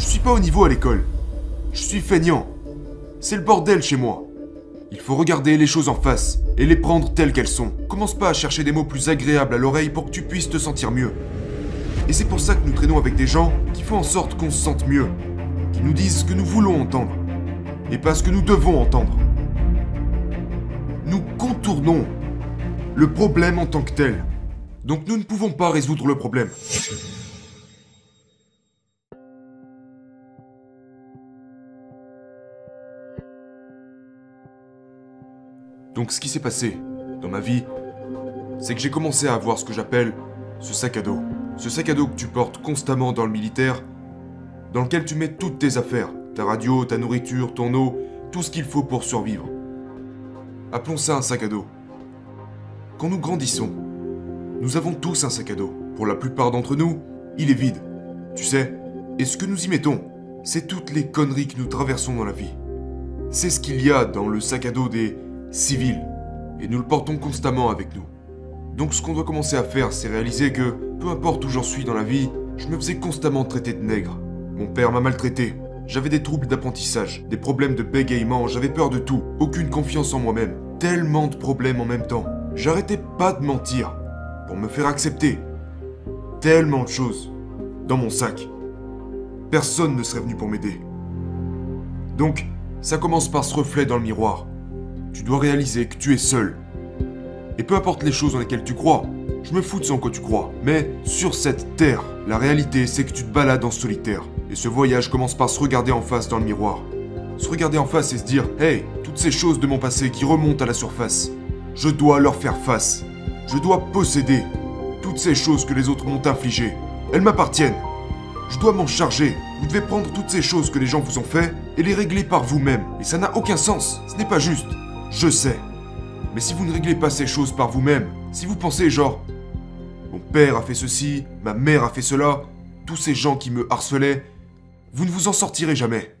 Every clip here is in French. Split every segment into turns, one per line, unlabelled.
Je suis pas au niveau à l'école. Je suis feignant. C'est le bordel chez moi. Il faut regarder les choses en face et les prendre telles qu'elles sont. Commence pas à chercher des mots plus agréables à l'oreille pour que tu puisses te sentir mieux. Et c'est pour ça que nous traînons avec des gens qui font en sorte qu'on se sente mieux, qui nous disent ce que nous voulons entendre, et pas ce que nous devons entendre. Nous contournons le problème en tant que tel. Donc nous ne pouvons pas résoudre le problème. Donc ce qui s'est passé dans ma vie, c'est que j'ai commencé à avoir ce que j'appelle ce sac à dos. Ce sac à dos que tu portes constamment dans le militaire, dans lequel tu mets toutes tes affaires, ta radio, ta nourriture, ton eau, tout ce qu'il faut pour survivre. Appelons ça un sac à dos. Quand nous grandissons, nous avons tous un sac à dos. Pour la plupart d'entre nous, il est vide. Tu sais, et ce que nous y mettons, c'est toutes les conneries que nous traversons dans la vie. C'est ce qu'il y a dans le sac à dos des civils, et nous le portons constamment avec nous. Donc ce qu'on doit commencer à faire, c'est réaliser que, peu importe où j'en suis dans la vie, je me faisais constamment traiter de nègre. Mon père m'a maltraité. J'avais des troubles d'apprentissage, des problèmes de bégaiement, j'avais peur de tout, aucune confiance en moi-même, tellement de problèmes en même temps. J'arrêtais pas de mentir pour me faire accepter. Tellement de choses dans mon sac. Personne ne serait venu pour m'aider. Donc, ça commence par ce reflet dans le miroir. Tu dois réaliser que tu es seul. Et peu importe les choses dans lesquelles tu crois, je me fous de ce en quoi tu crois. Mais sur cette terre, la réalité c'est que tu te balades en solitaire. Et ce voyage commence par se regarder en face dans le miroir. Se regarder en face et se dire Hey, toutes ces choses de mon passé qui remontent à la surface, je dois leur faire face. Je dois posséder toutes ces choses que les autres m'ont infligées. Elles m'appartiennent. Je dois m'en charger. Vous devez prendre toutes ces choses que les gens vous ont fait et les régler par vous-même. Et ça n'a aucun sens. Ce n'est pas juste. Je sais. Mais si vous ne réglez pas ces choses par vous-même, si vous pensez genre mon père a fait ceci, ma mère a fait cela, tous ces gens qui me harcelaient, vous ne vous en sortirez jamais.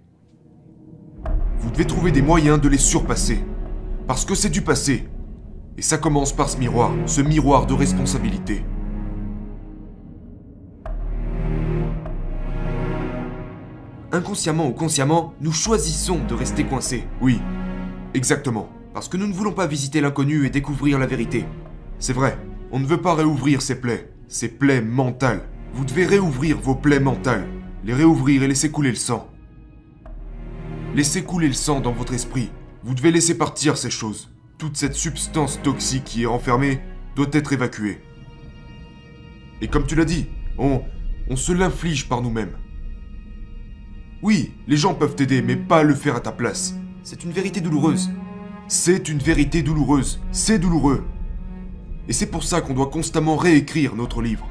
Vous devez trouver des moyens de les surpasser. Parce que c'est du passé. Et ça commence par ce miroir, ce miroir de responsabilité. Inconsciemment ou consciemment, nous choisissons de rester coincés. Oui, exactement. Parce que nous ne voulons pas visiter l'inconnu et découvrir la vérité. C'est vrai, on ne veut pas réouvrir ces plaies, ces plaies mentales. Vous devez réouvrir vos plaies mentales, les réouvrir et laisser couler le sang. Laissez couler le sang dans votre esprit. Vous devez laisser partir ces choses. Toute cette substance toxique qui est renfermée doit être évacuée. Et comme tu l'as dit, on, on se l'inflige par nous-mêmes. Oui, les gens peuvent t'aider, mais pas le faire à ta place. C'est une vérité douloureuse. C'est une vérité douloureuse. C'est douloureux. Et c'est pour ça qu'on doit constamment réécrire notre livre.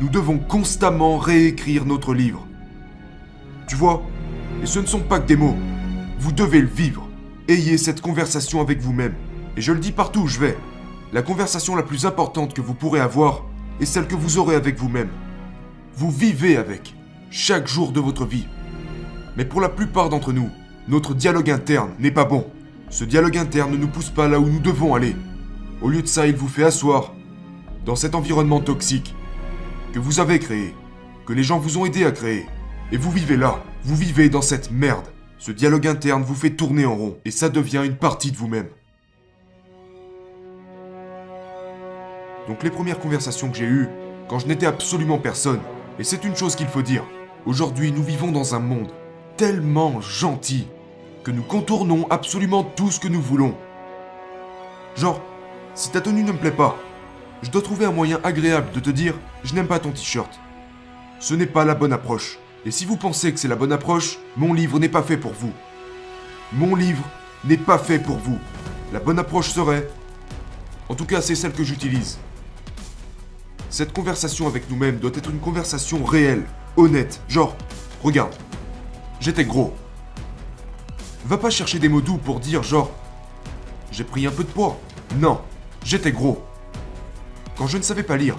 Nous devons constamment réécrire notre livre. Tu vois Et ce ne sont pas que des mots. Vous devez le vivre. Ayez cette conversation avec vous-même. Et je le dis partout où je vais. La conversation la plus importante que vous pourrez avoir est celle que vous aurez avec vous-même. Vous vivez avec, chaque jour de votre vie. Mais pour la plupart d'entre nous, notre dialogue interne n'est pas bon. Ce dialogue interne ne nous pousse pas là où nous devons aller. Au lieu de ça, il vous fait asseoir dans cet environnement toxique que vous avez créé, que les gens vous ont aidé à créer. Et vous vivez là, vous vivez dans cette merde. Ce dialogue interne vous fait tourner en rond et ça devient une partie de vous-même. Donc les premières conversations que j'ai eues, quand je n'étais absolument personne, et c'est une chose qu'il faut dire, aujourd'hui nous vivons dans un monde tellement gentil que nous contournons absolument tout ce que nous voulons. Genre, si ta tenue ne me plaît pas, je dois trouver un moyen agréable de te dire je n'aime pas ton t-shirt. Ce n'est pas la bonne approche. Et si vous pensez que c'est la bonne approche, mon livre n'est pas fait pour vous. Mon livre n'est pas fait pour vous. La bonne approche serait... En tout cas, c'est celle que j'utilise. Cette conversation avec nous-mêmes doit être une conversation réelle, honnête. Genre, regarde, j'étais gros. Va pas chercher des mots doux pour dire genre, j'ai pris un peu de poids. Non, j'étais gros. Quand je ne savais pas lire,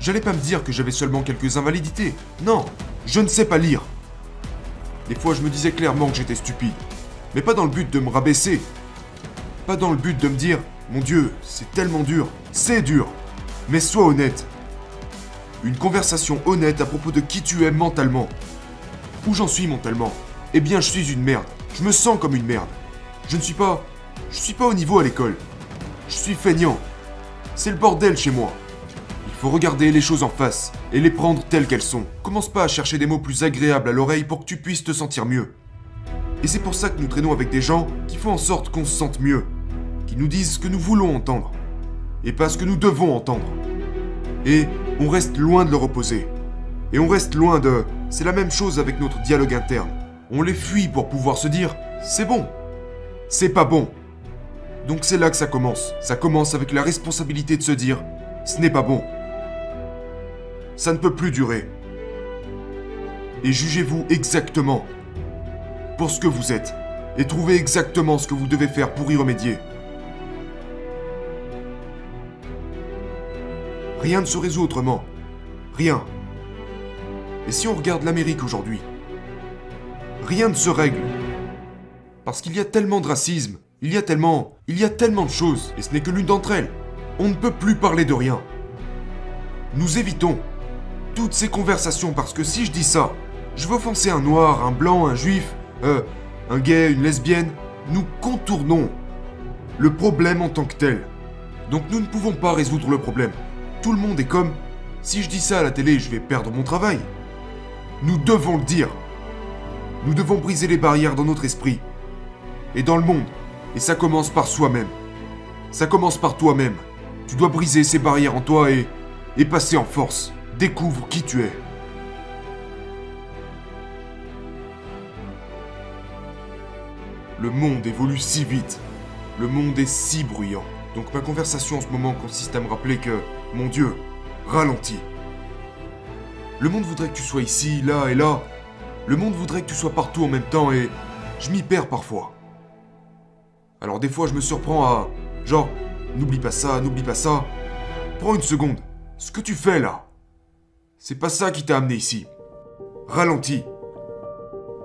j'allais pas me dire que j'avais seulement quelques invalidités. Non, je ne sais pas lire. Des fois, je me disais clairement que j'étais stupide. Mais pas dans le but de me rabaisser. Pas dans le but de me dire, mon Dieu, c'est tellement dur. C'est dur. Mais sois honnête. Une conversation honnête à propos de qui tu es mentalement. Où j'en suis mentalement Eh bien, je suis une merde. Je me sens comme une merde. Je ne suis pas. Je suis pas au niveau à l'école. Je suis feignant. C'est le bordel chez moi. Il faut regarder les choses en face et les prendre telles qu'elles sont. Commence pas à chercher des mots plus agréables à l'oreille pour que tu puisses te sentir mieux. Et c'est pour ça que nous traînons avec des gens qui font en sorte qu'on se sente mieux, qui nous disent ce que nous voulons entendre, et pas ce que nous devons entendre. Et on reste loin de leur opposer. Et on reste loin de... C'est la même chose avec notre dialogue interne. On les fuit pour pouvoir se dire, c'est bon. C'est pas bon. Donc c'est là que ça commence. Ça commence avec la responsabilité de se dire, ce n'est pas bon. Ça ne peut plus durer. Et jugez-vous exactement pour ce que vous êtes. Et trouvez exactement ce que vous devez faire pour y remédier. Rien ne se résout autrement. Rien. Et si on regarde l'Amérique aujourd'hui Rien ne se règle. Parce qu'il y a tellement de racisme, il y a tellement, il y a tellement de choses, et ce n'est que l'une d'entre elles. On ne peut plus parler de rien. Nous évitons toutes ces conversations parce que si je dis ça, je veux offenser un noir, un blanc, un juif, euh, un gay, une lesbienne. Nous contournons le problème en tant que tel. Donc nous ne pouvons pas résoudre le problème. Tout le monde est comme si je dis ça à la télé, je vais perdre mon travail. Nous devons le dire. Nous devons briser les barrières dans notre esprit et dans le monde. Et ça commence par soi-même. Ça commence par toi-même. Tu dois briser ces barrières en toi et, et passer en force. Découvre qui tu es. Le monde évolue si vite. Le monde est si bruyant. Donc ma conversation en ce moment consiste à me rappeler que, mon Dieu, ralentis. Le monde voudrait que tu sois ici, là et là. Le monde voudrait que tu sois partout en même temps et je m'y perds parfois. Alors des fois je me surprends à... Genre, n'oublie pas ça, n'oublie pas ça. Prends une seconde. Ce que tu fais là, c'est pas ça qui t'a amené ici. Ralentis.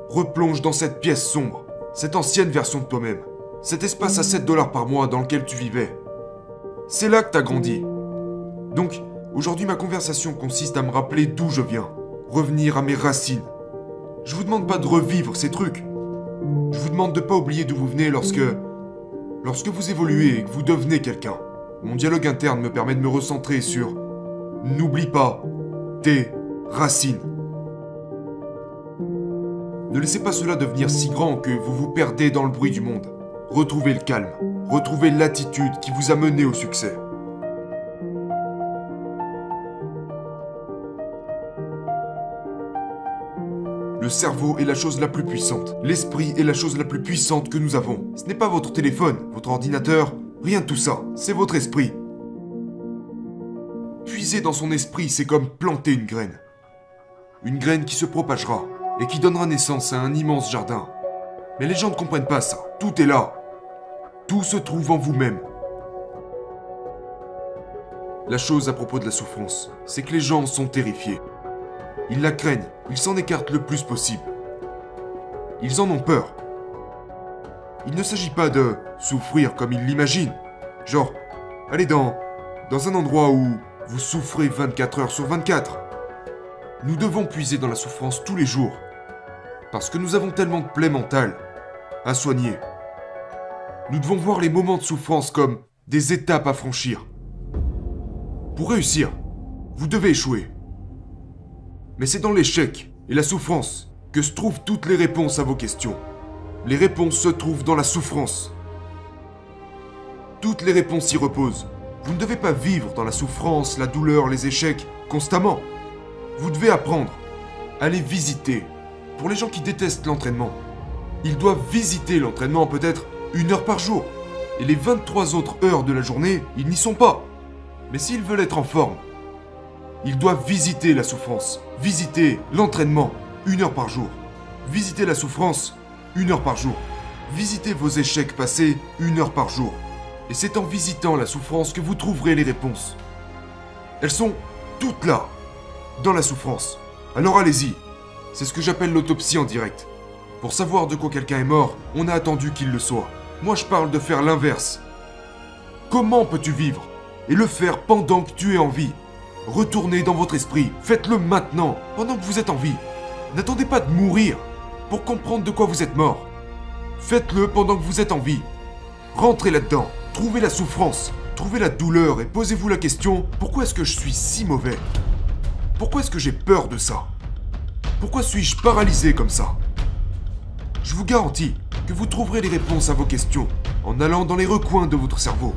Replonge dans cette pièce sombre cette ancienne version de toi-même, cet espace à 7 dollars par mois dans lequel tu vivais. C'est là que t'as grandi. Donc, aujourd'hui ma conversation consiste à me rappeler d'où je viens, revenir à mes racines. Je vous demande pas de revivre ces trucs. Je vous demande de pas oublier d'où vous venez lorsque... Lorsque vous évoluez et que vous devenez quelqu'un. Mon dialogue interne me permet de me recentrer sur... N'oublie pas tes racines. Ne laissez pas cela devenir si grand que vous vous perdez dans le bruit du monde. Retrouvez le calme, retrouvez l'attitude qui vous a mené au succès. Le cerveau est la chose la plus puissante. L'esprit est la chose la plus puissante que nous avons. Ce n'est pas votre téléphone, votre ordinateur, rien de tout ça. C'est votre esprit. Puiser dans son esprit, c'est comme planter une graine. Une graine qui se propagera, et qui donnera naissance à un immense jardin. Mais les gens ne comprennent pas ça. Tout est là. Tout se trouve en vous-même. La chose à propos de la souffrance, c'est que les gens sont terrifiés. Ils la craignent, ils s'en écartent le plus possible. Ils en ont peur. Il ne s'agit pas de souffrir comme ils l'imaginent. Genre, allez dans, dans un endroit où vous souffrez 24 heures sur 24. Nous devons puiser dans la souffrance tous les jours parce que nous avons tellement de plaies mentales à soigner. Nous devons voir les moments de souffrance comme des étapes à franchir. Pour réussir, vous devez échouer. Mais c'est dans l'échec et la souffrance que se trouvent toutes les réponses à vos questions. Les réponses se trouvent dans la souffrance. Toutes les réponses y reposent. Vous ne devez pas vivre dans la souffrance, la douleur, les échecs constamment. Vous devez apprendre à visiter, pour les gens qui détestent l'entraînement, ils doivent visiter l'entraînement peut-être une heure par jour. Et les 23 autres heures de la journée, ils n'y sont pas. Mais s'ils veulent être en forme, ils doivent visiter la souffrance, visiter l'entraînement une heure par jour. Visiter la souffrance une heure par jour. Visitez vos échecs passés une heure par jour. Et c'est en visitant la souffrance que vous trouverez les réponses. Elles sont toutes là, dans la souffrance. Alors allez-y, c'est ce que j'appelle l'autopsie en direct. Pour savoir de quoi quelqu'un est mort, on a attendu qu'il le soit. Moi je parle de faire l'inverse. Comment peux-tu vivre et le faire pendant que tu es en vie? Retournez dans votre esprit, faites-le maintenant, pendant que vous êtes en vie. N'attendez pas de mourir pour comprendre de quoi vous êtes mort. Faites-le pendant que vous êtes en vie. Rentrez là-dedans, trouvez la souffrance, trouvez la douleur et posez-vous la question pourquoi est-ce que je suis si mauvais? Pourquoi est-ce que j'ai peur de ça? Pourquoi suis-je paralysé comme ça? Je vous garantis que vous trouverez les réponses à vos questions en allant dans les recoins de votre cerveau.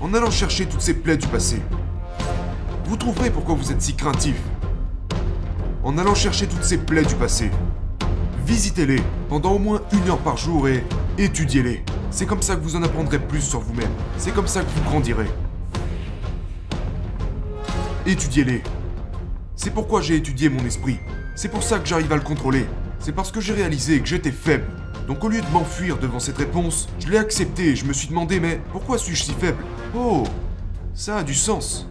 En allant chercher toutes ces plaies du passé. Vous trouverez pourquoi vous êtes si craintif. En allant chercher toutes ces plaies du passé. Visitez-les pendant au moins une heure par jour et étudiez-les. C'est comme ça que vous en apprendrez plus sur vous-même. C'est comme ça que vous grandirez. Étudiez-les. C'est pourquoi j'ai étudié mon esprit. C'est pour ça que j'arrive à le contrôler. C'est parce que j'ai réalisé que j'étais faible. Donc au lieu de m'enfuir devant cette réponse, je l'ai acceptée et je me suis demandé mais pourquoi suis-je si faible? Oh, ça a du sens.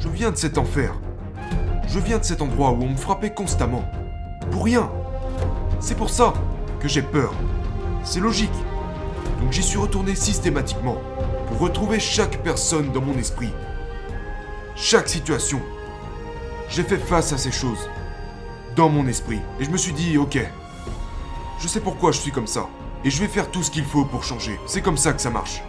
Je viens de cet enfer. Je viens de cet endroit où on me frappait constamment. Pour rien. C'est pour ça que j'ai peur. C'est logique. Donc j'y suis retourné systématiquement pour retrouver chaque personne dans mon esprit. Chaque situation. J'ai fait face à ces choses. Dans mon esprit. Et je me suis dit, ok. Je sais pourquoi je suis comme ça. Et je vais faire tout ce qu'il faut pour changer. C'est comme ça que ça marche.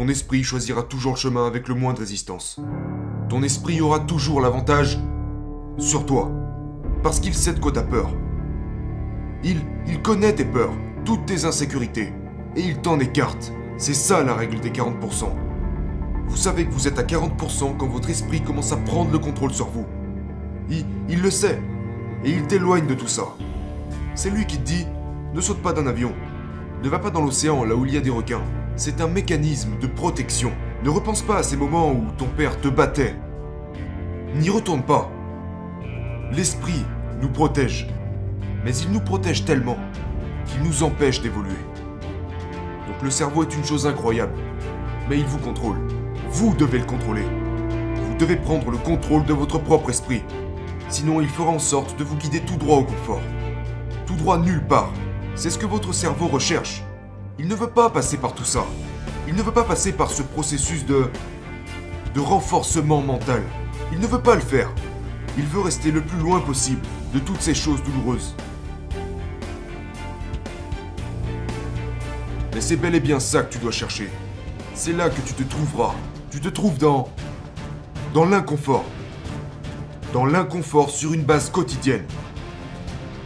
Ton esprit choisira toujours le chemin avec le moins de résistance. Ton esprit aura toujours l'avantage sur toi. Parce qu'il sait de quoi t'as peur. Il, connaît tes peurs, toutes tes insécurités. Et il t'en écarte. C'est ça la règle des 40%. Vous savez que vous êtes à 40% quand votre esprit commence à prendre le contrôle sur vous. Il, il le sait. Et il t'éloigne de tout ça. C'est lui qui te dit, ne saute pas d'un avion. Ne va pas dans l'océan là où il y a des requins. C'est un mécanisme de protection. Ne repense pas à ces moments où ton père te battait. N'y retourne pas. L'esprit nous protège. Mais il nous protège tellement qu'il nous empêche d'évoluer. Donc le cerveau est une chose incroyable. Mais il vous contrôle. Vous devez le contrôler. Vous devez prendre le contrôle de votre propre esprit. Sinon il fera en sorte de vous guider tout droit au confort. Tout droit nulle part. C'est ce que votre cerveau recherche. Il ne veut pas passer par tout ça. Il ne veut pas passer par ce processus de... de renforcement mental. Il ne veut pas le faire. Il veut rester le plus loin possible de toutes ces choses douloureuses. Mais c'est bel et bien ça que tu dois chercher. C'est là que tu te trouveras. Tu te trouves dans... dans l'inconfort. Dans l'inconfort sur une base quotidienne.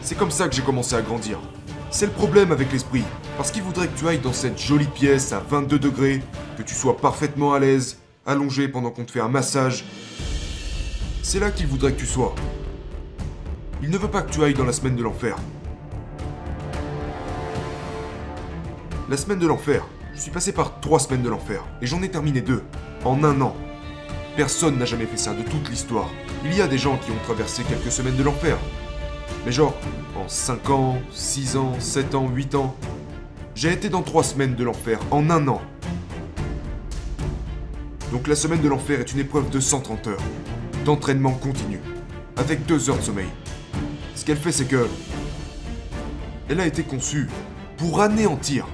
C'est comme ça que j'ai commencé à grandir. C'est le problème avec l'esprit. Parce qu'il voudrait que tu ailles dans cette jolie pièce à 22 degrés, que tu sois parfaitement à l'aise, allongé pendant qu'on te fait un massage. C'est là qu'il voudrait que tu sois. Il ne veut pas que tu ailles dans la semaine de l'enfer. La semaine de l'enfer. Je suis passé par trois semaines de l'enfer. Et j'en ai terminé deux. En un an. Personne n'a jamais fait ça de toute l'histoire. Il y a des gens qui ont traversé quelques semaines de l'enfer. Mais genre, en 5 ans, 6 ans, 7 ans, 8 ans. J'ai été dans trois semaines de l'enfer en un an. Donc la semaine de l'enfer est une épreuve de 130 heures. D'entraînement continu. Avec 2 heures de sommeil. Ce qu'elle fait, c'est que... Elle a été conçue pour anéantir.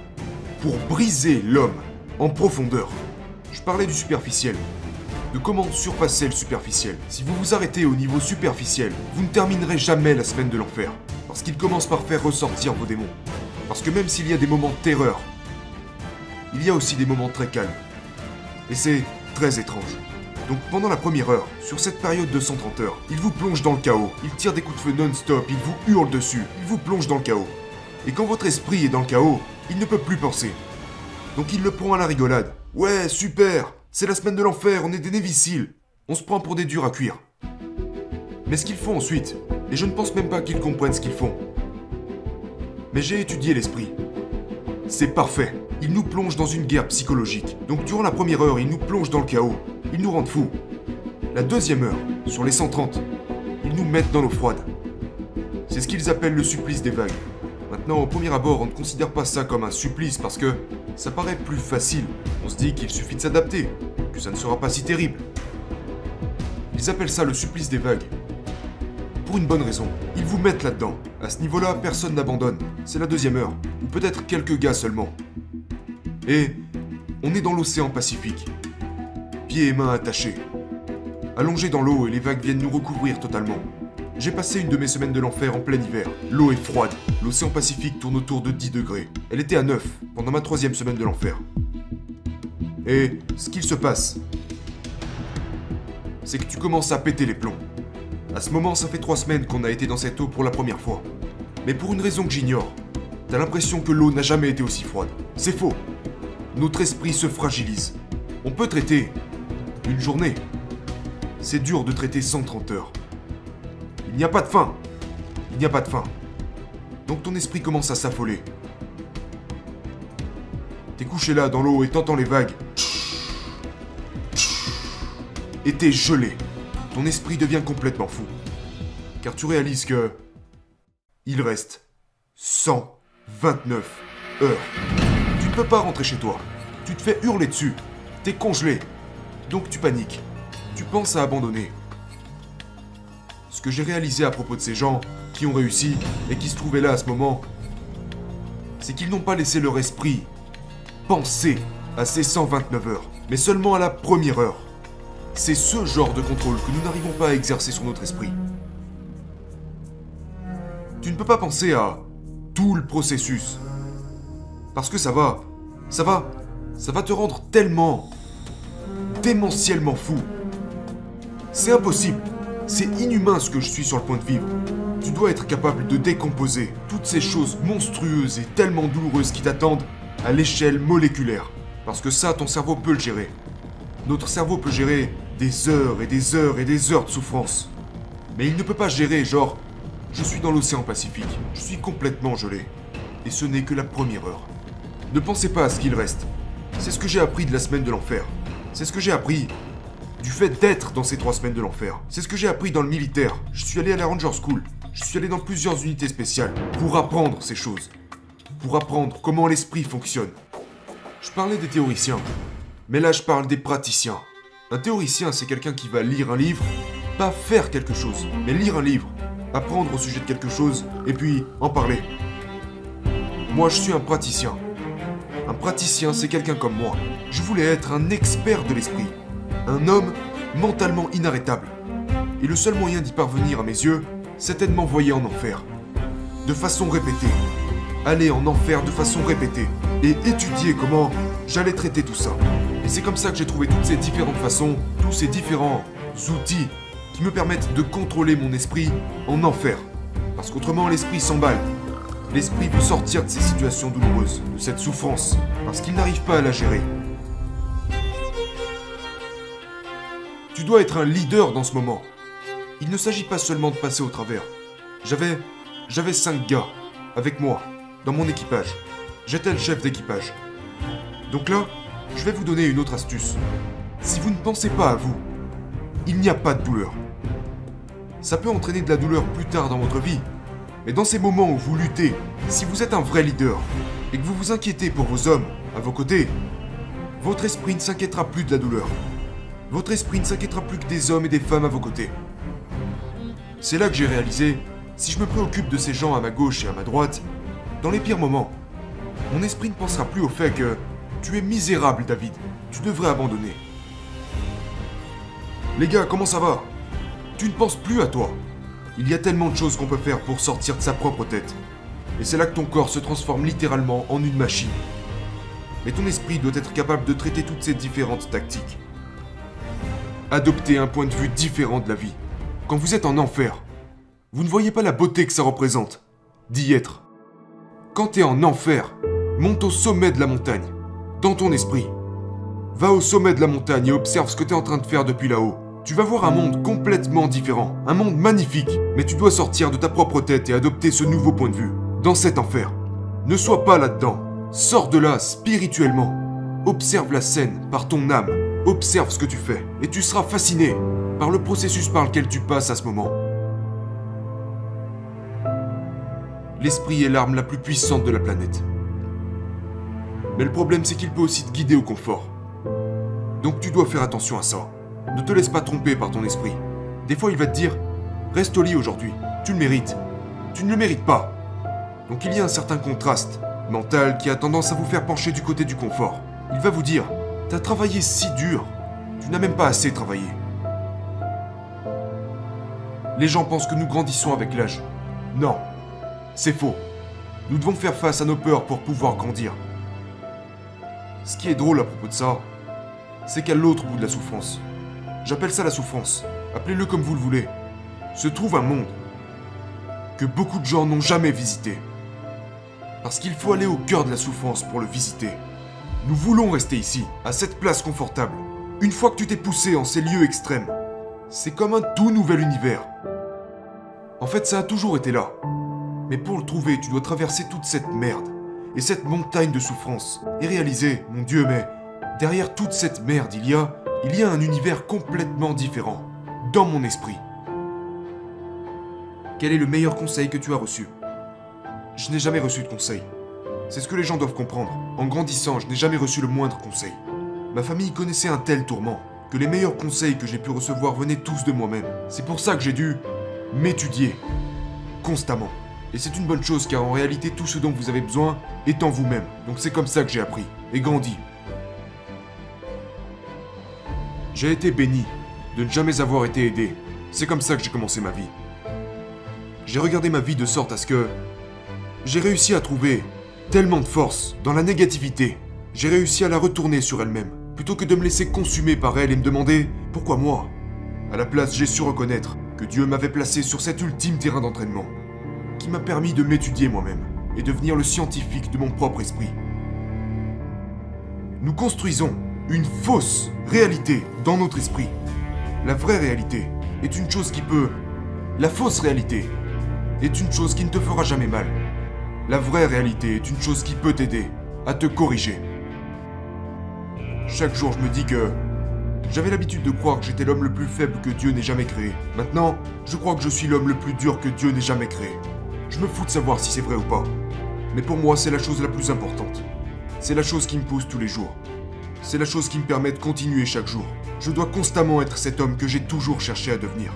Pour briser l'homme en profondeur. Je parlais du superficiel de comment surpasser le superficiel. Si vous vous arrêtez au niveau superficiel, vous ne terminerez jamais la semaine de l'enfer. Parce qu'il commence par faire ressortir vos démons. Parce que même s'il y a des moments de terreur, il y a aussi des moments très calmes. Et c'est très étrange. Donc pendant la première heure, sur cette période de 130 heures, il vous plonge dans le chaos, il tire des coups de feu non-stop, il vous hurle dessus, il vous plonge dans le chaos. Et quand votre esprit est dans le chaos, il ne peut plus penser. Donc il le prend à la rigolade. Ouais, super c'est la semaine de l'enfer, on est des néviciles. On se prend pour des durs à cuire. Mais ce qu'ils font ensuite, et je ne pense même pas qu'ils comprennent ce qu'ils font. Mais j'ai étudié l'esprit. C'est parfait. Ils nous plongent dans une guerre psychologique. Donc durant la première heure, ils nous plongent dans le chaos. Ils nous rendent fous. La deuxième heure, sur les 130, ils nous mettent dans l'eau froide. C'est ce qu'ils appellent le supplice des vagues. Maintenant, au premier abord, on ne considère pas ça comme un supplice parce que ça paraît plus facile. On se dit qu'il suffit de s'adapter, que ça ne sera pas si terrible. Ils appellent ça le supplice des vagues. Pour une bonne raison. Ils vous mettent là-dedans. À ce niveau-là, personne n'abandonne. C'est la deuxième heure. Ou peut-être quelques gars seulement. Et on est dans l'océan Pacifique. Pieds et mains attachés. Allongés dans l'eau et les vagues viennent nous recouvrir totalement. J'ai passé une de mes semaines de l'enfer en plein hiver. L'eau est froide. L'océan Pacifique tourne autour de 10 degrés. Elle était à 9 pendant ma troisième semaine de l'enfer. Et ce qu'il se passe, c'est que tu commences à péter les plombs. À ce moment, ça fait trois semaines qu'on a été dans cette eau pour la première fois. Mais pour une raison que j'ignore, t'as l'impression que l'eau n'a jamais été aussi froide. C'est faux. Notre esprit se fragilise. On peut traiter une journée. C'est dur de traiter 130 heures. Il n'y a pas de fin. Il n'y a pas de fin. Donc ton esprit commence à s'affoler. T'es couché là dans l'eau et t'entends les vagues. Et t'es gelé. Ton esprit devient complètement fou. Car tu réalises que... Il reste 129 heures. Tu ne peux pas rentrer chez toi. Tu te fais hurler dessus. T'es congelé. Donc tu paniques. Tu penses à abandonner. Ce que j'ai réalisé à propos de ces gens qui ont réussi et qui se trouvaient là à ce moment, c'est qu'ils n'ont pas laissé leur esprit penser à ces 129 heures, mais seulement à la première heure. C'est ce genre de contrôle que nous n'arrivons pas à exercer sur notre esprit. Tu ne peux pas penser à tout le processus. Parce que ça va, ça va, ça va te rendre tellement, démentiellement fou. C'est impossible. C'est inhumain ce que je suis sur le point de vivre. Tu dois être capable de décomposer toutes ces choses monstrueuses et tellement douloureuses qui t'attendent à l'échelle moléculaire. Parce que ça, ton cerveau peut le gérer. Notre cerveau peut gérer des heures et des heures et des heures de souffrance. Mais il ne peut pas gérer, genre, je suis dans l'océan Pacifique, je suis complètement gelé. Et ce n'est que la première heure. Ne pensez pas à ce qu'il reste. C'est ce que j'ai appris de la semaine de l'enfer. C'est ce que j'ai appris du fait d'être dans ces trois semaines de l'enfer. C'est ce que j'ai appris dans le militaire. Je suis allé à la Ranger School. Je suis allé dans plusieurs unités spéciales pour apprendre ces choses. Pour apprendre comment l'esprit fonctionne. Je parlais des théoriciens. Mais là, je parle des praticiens. Un théoricien, c'est quelqu'un qui va lire un livre, pas faire quelque chose, mais lire un livre, apprendre au sujet de quelque chose, et puis en parler. Moi, je suis un praticien. Un praticien, c'est quelqu'un comme moi. Je voulais être un expert de l'esprit. Un homme mentalement inarrêtable. Et le seul moyen d'y parvenir à mes yeux, c'était de m'envoyer en enfer. De façon répétée. Aller en enfer de façon répétée. Et étudier comment j'allais traiter tout ça. C'est comme ça que j'ai trouvé toutes ces différentes façons, tous ces différents outils qui me permettent de contrôler mon esprit en enfer. Parce qu'autrement, l'esprit s'emballe. L'esprit veut sortir de ces situations douloureuses, de cette souffrance, parce qu'il n'arrive pas à la gérer. Tu dois être un leader dans ce moment. Il ne s'agit pas seulement de passer au travers. J'avais. J'avais cinq gars, avec moi, dans mon équipage. J'étais le chef d'équipage. Donc là, je vais vous donner une autre astuce. Si vous ne pensez pas à vous, il n'y a pas de douleur. Ça peut entraîner de la douleur plus tard dans votre vie, mais dans ces moments où vous luttez, si vous êtes un vrai leader et que vous vous inquiétez pour vos hommes à vos côtés, votre esprit ne s'inquiétera plus de la douleur. Votre esprit ne s'inquiétera plus que des hommes et des femmes à vos côtés. C'est là que j'ai réalisé, si je me préoccupe de ces gens à ma gauche et à ma droite, dans les pires moments, mon esprit ne pensera plus au fait que tu es misérable, David. Tu devrais abandonner. Les gars, comment ça va? Tu ne penses plus à toi. Il y a tellement de choses qu'on peut faire pour sortir de sa propre tête. Et c'est là que ton corps se transforme littéralement en une machine. Mais ton esprit doit être capable de traiter toutes ces différentes tactiques. Adopter un point de vue différent de la vie. Quand vous êtes en enfer, vous ne voyez pas la beauté que ça représente. D'y être. Quand t'es en enfer, monte au sommet de la montagne dans ton esprit. Va au sommet de la montagne et observe ce que tu es en train de faire depuis là-haut. Tu vas voir un monde complètement différent, un monde magnifique, mais tu dois sortir de ta propre tête et adopter ce nouveau point de vue, dans cet enfer. Ne sois pas là-dedans. Sors de là spirituellement. Observe la scène par ton âme. Observe ce que tu fais, et tu seras fasciné par le processus par lequel tu passes à ce moment. L'esprit est l'arme la plus puissante de la planète. Mais le problème, c'est qu'il peut aussi te guider au confort. Donc tu dois faire attention à ça. Ne te laisse pas tromper par ton esprit. Des fois, il va te dire Reste au lit aujourd'hui. Tu le mérites. Tu ne le mérites pas. Donc il y a un certain contraste mental qui a tendance à vous faire pencher du côté du confort. Il va vous dire T'as travaillé si dur. Tu n'as même pas assez travaillé. Les gens pensent que nous grandissons avec l'âge. Non, c'est faux. Nous devons faire face à nos peurs pour pouvoir grandir. Ce qui est drôle à propos de ça, c'est qu'à l'autre bout de la souffrance, j'appelle ça la souffrance, appelez-le comme vous le voulez, se trouve un monde que beaucoup de gens n'ont jamais visité. Parce qu'il faut aller au cœur de la souffrance pour le visiter. Nous voulons rester ici, à cette place confortable. Une fois que tu t'es poussé en ces lieux extrêmes, c'est comme un tout nouvel univers. En fait, ça a toujours été là. Mais pour le trouver, tu dois traverser toute cette merde et cette montagne de souffrance et réaliser, mon Dieu, mais derrière toute cette merde, il y a, il y a un univers complètement différent, dans mon esprit. Quel est le meilleur conseil que tu as reçu? Je n'ai jamais reçu de conseil. C'est ce que les gens doivent comprendre. En grandissant, je n'ai jamais reçu le moindre conseil. Ma famille connaissait un tel tourment que les meilleurs conseils que j'ai pu recevoir venaient tous de moi-même. C'est pour ça que j'ai dû m'étudier constamment. Et c'est une bonne chose car en réalité tout ce dont vous avez besoin est en vous-même. Donc c'est comme ça que j'ai appris et grandi. J'ai été béni de ne jamais avoir été aidé. C'est comme ça que j'ai commencé ma vie. J'ai regardé ma vie de sorte à ce que j'ai réussi à trouver tellement de force dans la négativité. J'ai réussi à la retourner sur elle-même, plutôt que de me laisser consumer par elle et me demander pourquoi moi? À la place, j'ai su reconnaître que Dieu m'avait placé sur cet ultime terrain d'entraînement, qui m'a permis de m'étudier moi-même et devenir le scientifique de mon propre esprit. Nous construisons une fausse réalité dans notre esprit. La vraie réalité est une chose qui peut... La fausse réalité est une chose qui ne te fera jamais mal. La vraie réalité est une chose qui peut t'aider à te corriger. Chaque jour, je me dis que j'avais l'habitude de croire que j'étais l'homme le plus faible que Dieu n'ait jamais créé. Maintenant, je crois que je suis l'homme le plus dur que Dieu n'ait jamais créé. Je me fous de savoir si c'est vrai ou pas. Mais pour moi, c'est la chose la plus importante. C'est la chose qui me pousse tous les jours. C'est la chose qui me permet de continuer chaque jour. Je dois constamment être cet homme que j'ai toujours cherché à devenir.